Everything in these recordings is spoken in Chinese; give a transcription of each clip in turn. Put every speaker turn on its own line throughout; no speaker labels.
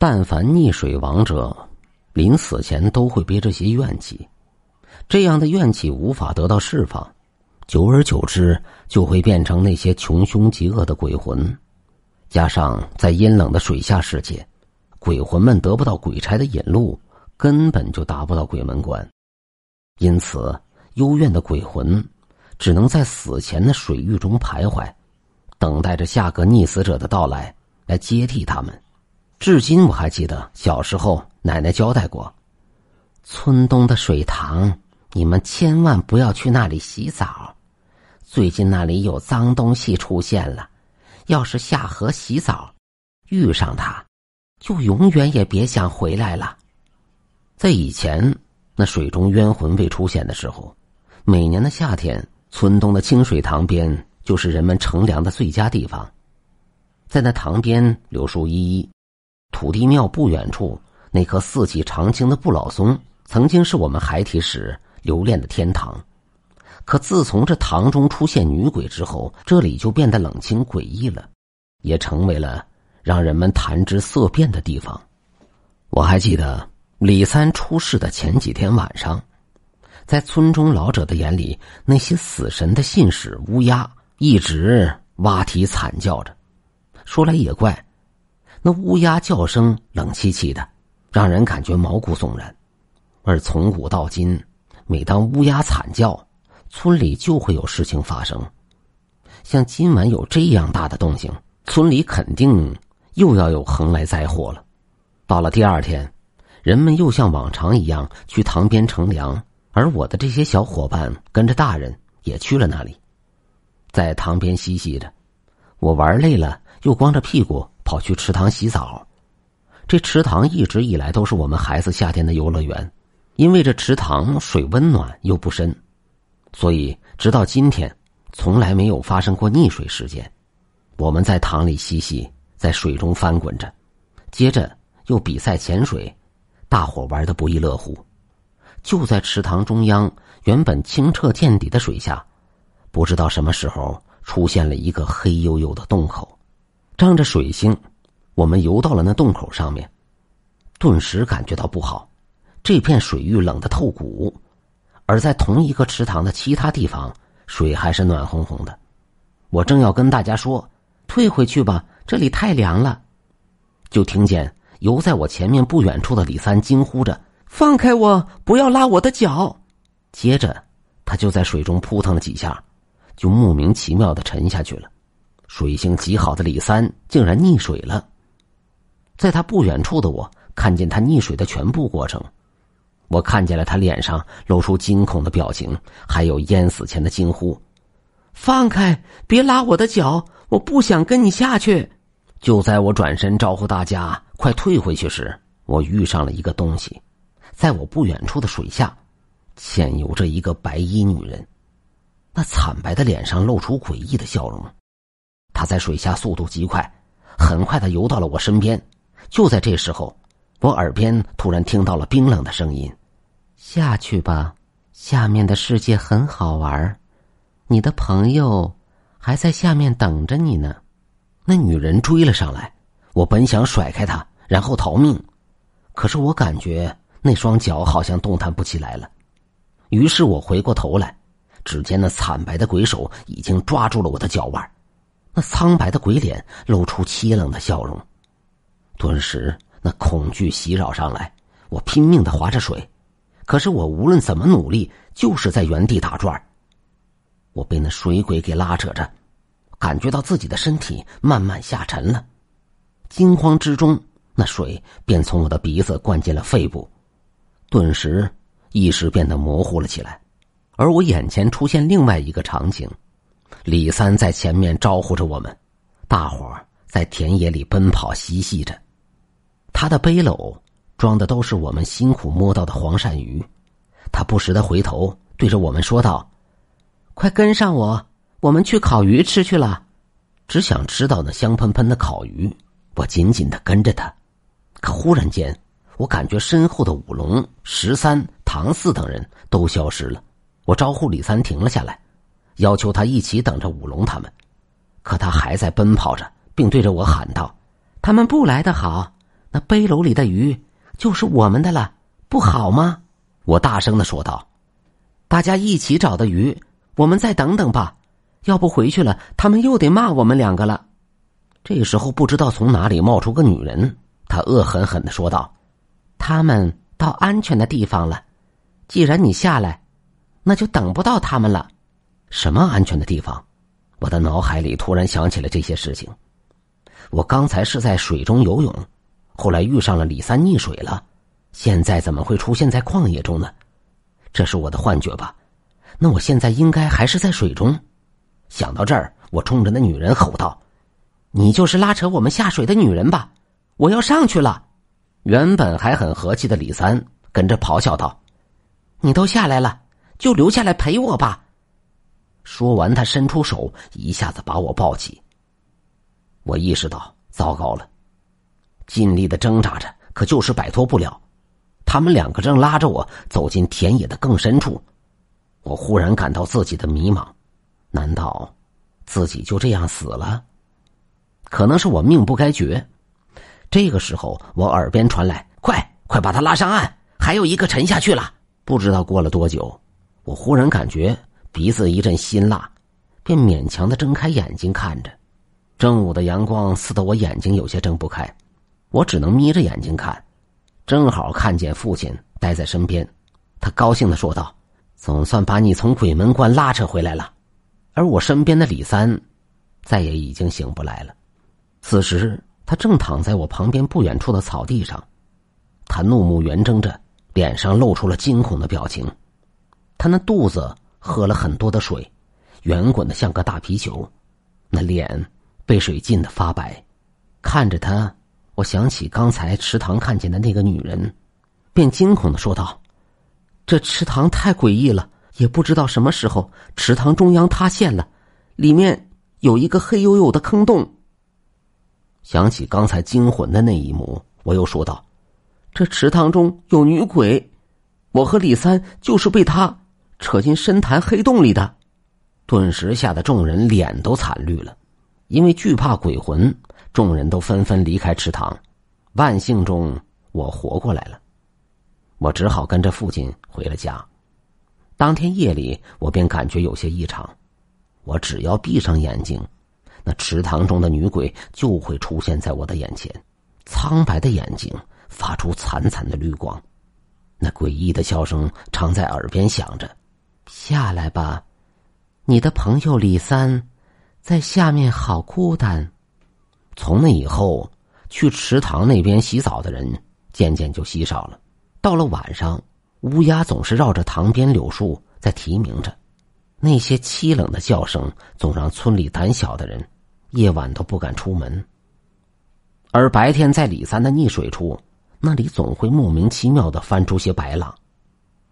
但凡溺水亡者，临死前都会憋着些怨气，这样的怨气无法得到释放，久而久之就会变成那些穷凶极恶的鬼魂。加上在阴冷的水下世界，鬼魂们得不到鬼差的引路，根本就达不到鬼门关，因此幽怨的鬼魂只能在死前的水域中徘徊，等待着下个溺死者的到来来接替他们。至今我还记得小时候奶奶交代过：村东的水塘，你们千万不要去那里洗澡，最近那里有脏东西出现了。要是下河洗澡，遇上它，就永远也别想回来了。在以前，那水中冤魂未出现的时候，每年的夏天，村东的清水塘边就是人们乘凉的最佳地方。在那塘边，柳树依依，土地庙不远处那棵四季常青的不老松，曾经是我们孩提时留恋的天堂。可自从这塘中出现女鬼之后，这里就变得冷清诡异了，也成为了让人们谈之色变的地方。我还记得李三出事的前几天晚上，在村中老者的眼里，那些死神的信使乌鸦一直蛙啼惨叫着。说来也怪，那乌鸦叫声冷凄凄的，让人感觉毛骨悚然。而从古到今，每当乌鸦惨叫，村里就会有事情发生，像今晚有这样大的动静，村里肯定又要有横来灾祸了。到了第二天，人们又像往常一样去塘边乘凉，而我的这些小伙伴跟着大人也去了那里，在塘边嬉戏着。我玩累了，又光着屁股跑去池塘洗澡。这池塘一直以来都是我们孩子夏天的游乐园，因为这池塘水温暖又不深。所以，直到今天，从来没有发生过溺水事件。我们在塘里嬉戏，在水中翻滚着，接着又比赛潜水，大伙玩的不亦乐乎。就在池塘中央，原本清澈见底的水下，不知道什么时候出现了一个黑黝黝的洞口，仗着水星，我们游到了那洞口上面，顿时感觉到不好，这片水域冷得透骨。而在同一个池塘的其他地方，水还是暖烘烘的。我正要跟大家说：“退回去吧，这里太凉了。”就听见游在我前面不远处的李三惊呼着：“放开我，不要拉我的脚！”接着，他就在水中扑腾了几下，就莫名其妙的沉下去了。水性极好的李三竟然溺水了。在他不远处的我，看见他溺水的全部过程。我看见了他脸上露出惊恐的表情，还有淹死前的惊呼：“放开，别拉我的脚，我不想跟你下去。”就在我转身招呼大家快退回去时，我遇上了一个东西，在我不远处的水下，潜游着一个白衣女人，那惨白的脸上露出诡异的笑容。他在水下速度极快，很快的游到了我身边。就在这时候，我耳边突然听到了冰冷的声音。下去吧，下面的世界很好玩你的朋友还在下面等着你呢。那女人追了上来，我本想甩开她，然后逃命，可是我感觉那双脚好像动弹不起来了。于是我回过头来，只见那惨白的鬼手已经抓住了我的脚腕，那苍白的鬼脸露出凄冷的笑容。顿时，那恐惧袭扰上来，我拼命的划着水。可是我无论怎么努力，就是在原地打转我被那水鬼给拉扯着，感觉到自己的身体慢慢下沉了。惊慌之中，那水便从我的鼻子灌进了肺部，顿时意识变得模糊了起来。而我眼前出现另外一个场景：李三在前面招呼着我们，大伙儿在田野里奔跑嬉戏着，他的背篓。装的都是我们辛苦摸到的黄鳝鱼，他不时的回头对着我们说道：“快跟上我，我们去烤鱼吃去了。”只想知道那香喷喷的烤鱼，我紧紧的跟着他。可忽然间，我感觉身后的五龙、十三、唐四等人都消失了。我招呼李三停了下来，要求他一起等着五龙他们，可他还在奔跑着，并对着我喊道：“他们不来的好。”那背篓里的鱼就是我们的了，不好吗？我大声的说道。大家一起找的鱼，我们再等等吧。要不回去了，他们又得骂我们两个了。这时候，不知道从哪里冒出个女人，她恶狠狠的说道：“他们到安全的地方了，既然你下来，那就等不到他们了。什么安全的地方？”我的脑海里突然想起了这些事情。我刚才是在水中游泳，后来遇上了李三溺水了，现在怎么会出现在旷野中呢？这是我的幻觉吧？那我现在应该还是在水中。想到这儿，我冲着那女人吼道：“你就是拉扯我们下水的女人吧？我要上去了！”原本还很和气的李三跟着咆哮道：“你都下来了，就留下来陪我吧！”说完，他伸出手，一下子把我抱起。我意识到糟糕了，尽力的挣扎着，可就是摆脱不了。他们两个正拉着我走进田野的更深处，我忽然感到自己的迷茫。难道自己就这样死了？可能是我命不该绝。这个时候，我耳边传来：“快快把他拉上岸！”还有一个沉下去了。不知道过了多久，我忽然感觉鼻子一阵辛辣，便勉强的睁开眼睛看着。正午的阳光刺得我眼睛有些睁不开，我只能眯着眼睛看。正好看见父亲待在身边，他高兴的说道：“总算把你从鬼门关拉扯回来了。”而我身边的李三，再也已经醒不来了。此时，他正躺在我旁边不远处的草地上，他怒目圆睁着，脸上露出了惊恐的表情。他那肚子喝了很多的水，圆滚的像个大皮球，那脸被水浸得发白。看着他，我想起刚才池塘看见的那个女人，便惊恐的说道：“这池塘太诡异了。”也不知道什么时候池塘中央塌陷了，里面有一个黑黝黝的坑洞。想起刚才惊魂的那一幕，我又说道：“这池塘中有女鬼，我和李三就是被她扯进深潭黑洞里的。”顿时吓得众人脸都惨绿了，因为惧怕鬼魂，众人都纷纷离开池塘。万幸中我活过来了，我只好跟着父亲回了家。当天夜里，我便感觉有些异常。我只要闭上眼睛，那池塘中的女鬼就会出现在我的眼前，苍白的眼睛发出惨惨的绿光，那诡异的笑声常在耳边响着：“下来吧，你的朋友李三，在下面好孤单。”从那以后，去池塘那边洗澡的人渐渐就稀少了。到了晚上。乌鸦总是绕着塘边柳树在啼鸣着，那些凄冷的叫声总让村里胆小的人夜晚都不敢出门。而白天在李三的溺水处，那里总会莫名其妙的翻出些白浪。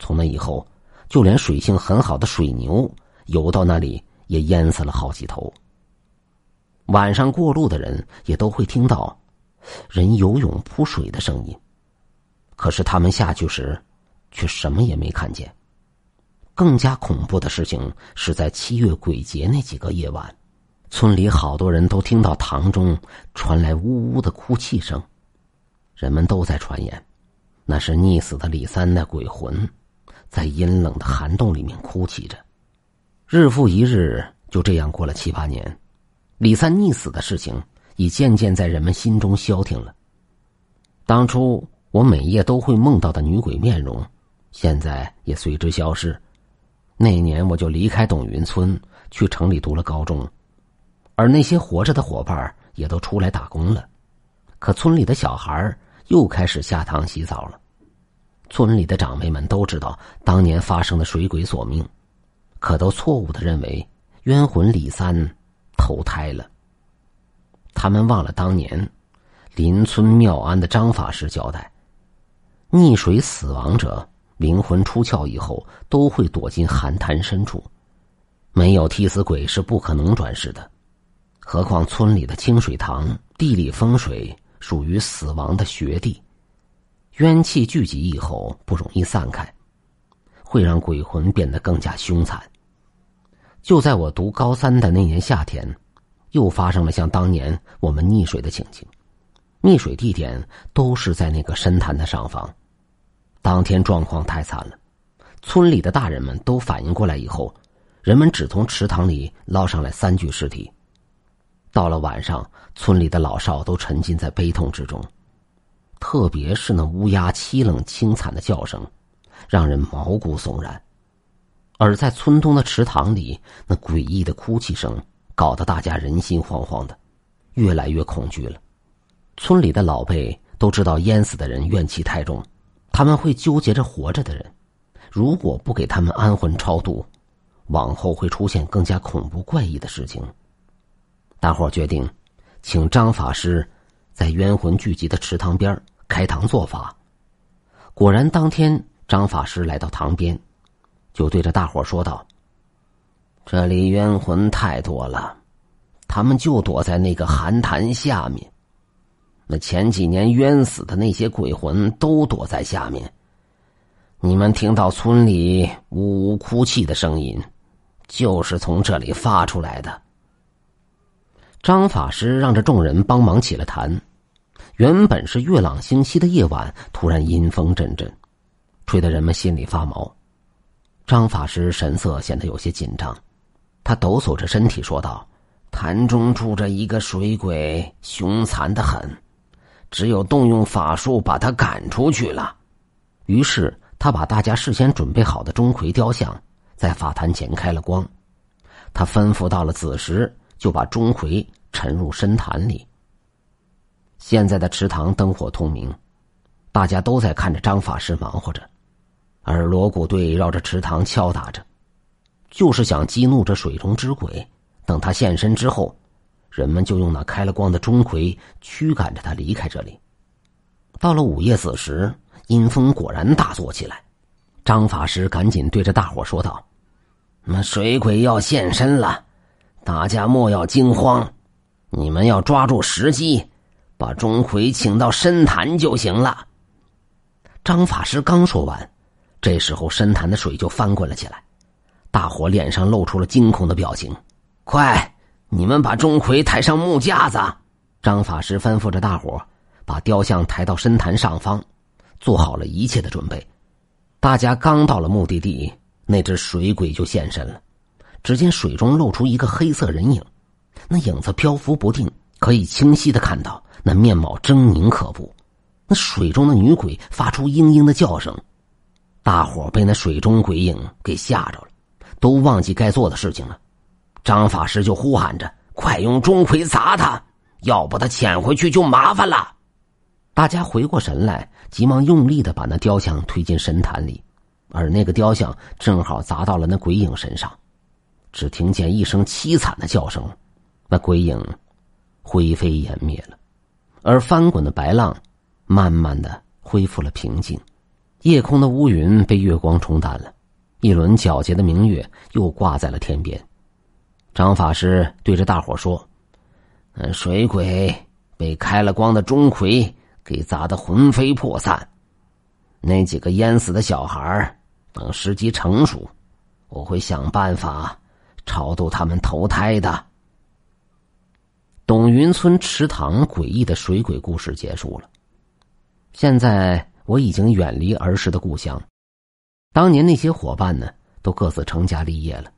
从那以后，就连水性很好的水牛游到那里也淹死了好几头。晚上过路的人也都会听到人游泳扑水的声音，可是他们下去时。却什么也没看见。更加恐怖的事情是在七月鬼节那几个夜晚，村里好多人都听到塘中传来呜呜的哭泣声，人们都在传言，那是溺死的李三的鬼魂，在阴冷的涵洞里面哭泣着。日复一日，就这样过了七八年，李三溺死的事情已渐渐在人们心中消停了。当初我每夜都会梦到的女鬼面容。现在也随之消失。那年我就离开董云村，去城里读了高中，而那些活着的伙伴也都出来打工了。可村里的小孩又开始下塘洗澡了。村里的长辈们都知道当年发生的水鬼索命，可都错误的认为冤魂李三投胎了。他们忘了当年邻村妙安的张法师交代：溺水死亡者。灵魂出窍以后，都会躲进寒潭深处，没有替死鬼是不可能转世的。何况村里的清水塘地理风水属于死亡的穴地，冤气聚集以后不容易散开，会让鬼魂变得更加凶残。就在我读高三的那年夏天，又发生了像当年我们溺水的情景。溺水地点都是在那个深潭的上方。当天状况太惨了，村里的大人们都反应过来以后，人们只从池塘里捞上来三具尸体。到了晚上，村里的老少都沉浸在悲痛之中，特别是那乌鸦凄冷凄惨的叫声，让人毛骨悚然。而在村东的池塘里，那诡异的哭泣声，搞得大家人心惶惶的，越来越恐惧了。村里的老辈都知道淹死的人怨气太重，他们会纠结着活着的人，如果不给他们安魂超度，往后会出现更加恐怖怪异的事情。大伙决定，请张法师在冤魂聚集的池塘边开堂做法。果然，当天张法师来到堂边，就对着大伙说道：“这里冤魂太多了，他们就躲在那个寒潭下面。”那前几年冤死的那些鬼魂都躲在下面。你们听到村里呜呜哭泣的声音，就是从这里发出来的。张法师让这众人帮忙起了坛。原本是月朗星稀的夜晚，突然阴风阵阵，吹得人们心里发毛。张法师神色显得有些紧张，他抖擞着身体说道：“潭中住着一个水鬼，凶残的很。”只有动用法术把他赶出去了。于是他把大家事先准备好的钟馗雕像在法坛前开了光。他吩咐到了子时，就把钟馗沉入深潭里。现在的池塘灯火通明，大家都在看着张法师忙活着，而锣鼓队绕着池塘敲打着，就是想激怒这水中之鬼。等他现身之后。人们就用那开了光的钟馗驱赶着他离开这里。到了午夜子时，阴风果然大作起来。张法师赶紧对着大伙说道：“那水鬼要现身了，大家莫要惊慌，你们要抓住时机，把钟馗请到深潭就行了。”张法师刚说完，这时候深潭的水就翻滚了起来，大伙脸上露出了惊恐的表情。快！你们把钟馗抬上木架子，张法师吩咐着大伙把雕像抬到深潭上方，做好了一切的准备。大家刚到了目的地，那只水鬼就现身了。只见水中露出一个黑色人影，那影子漂浮不定，可以清晰的看到那面貌狰狞可怖。那水中的女鬼发出嘤嘤的叫声，大伙被那水中鬼影给吓着了，都忘记该做的事情了。张法师就呼喊着：“快用钟馗砸他，要不他潜回去就麻烦了。”大家回过神来，急忙用力的把那雕像推进深潭里，而那个雕像正好砸到了那鬼影身上。只听见一声凄惨的叫声，那鬼影灰飞烟灭了，而翻滚的白浪慢慢的恢复了平静，夜空的乌云被月光冲淡了，一轮皎洁的明月又挂在了天边。张法师对着大伙说：“，水鬼被开了光的钟馗给砸得魂飞魄散。那几个淹死的小孩等时机成熟，我会想办法超度他们投胎的。”董云村池塘诡异的水鬼故事结束了。现在我已经远离儿时的故乡，当年那些伙伴呢，都各自成家立业了。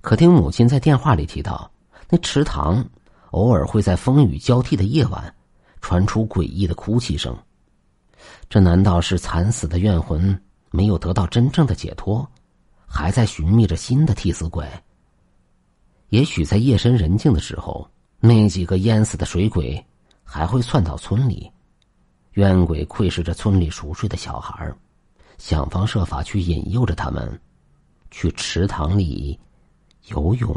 可听母亲在电话里提到，那池塘偶尔会在风雨交替的夜晚传出诡异的哭泣声。这难道是惨死的怨魂没有得到真正的解脱，还在寻觅着新的替死鬼？也许在夜深人静的时候，那几个淹死的水鬼还会窜到村里，冤鬼窥视着村里熟睡的小孩，想方设法去引诱着他们去池塘里。游泳。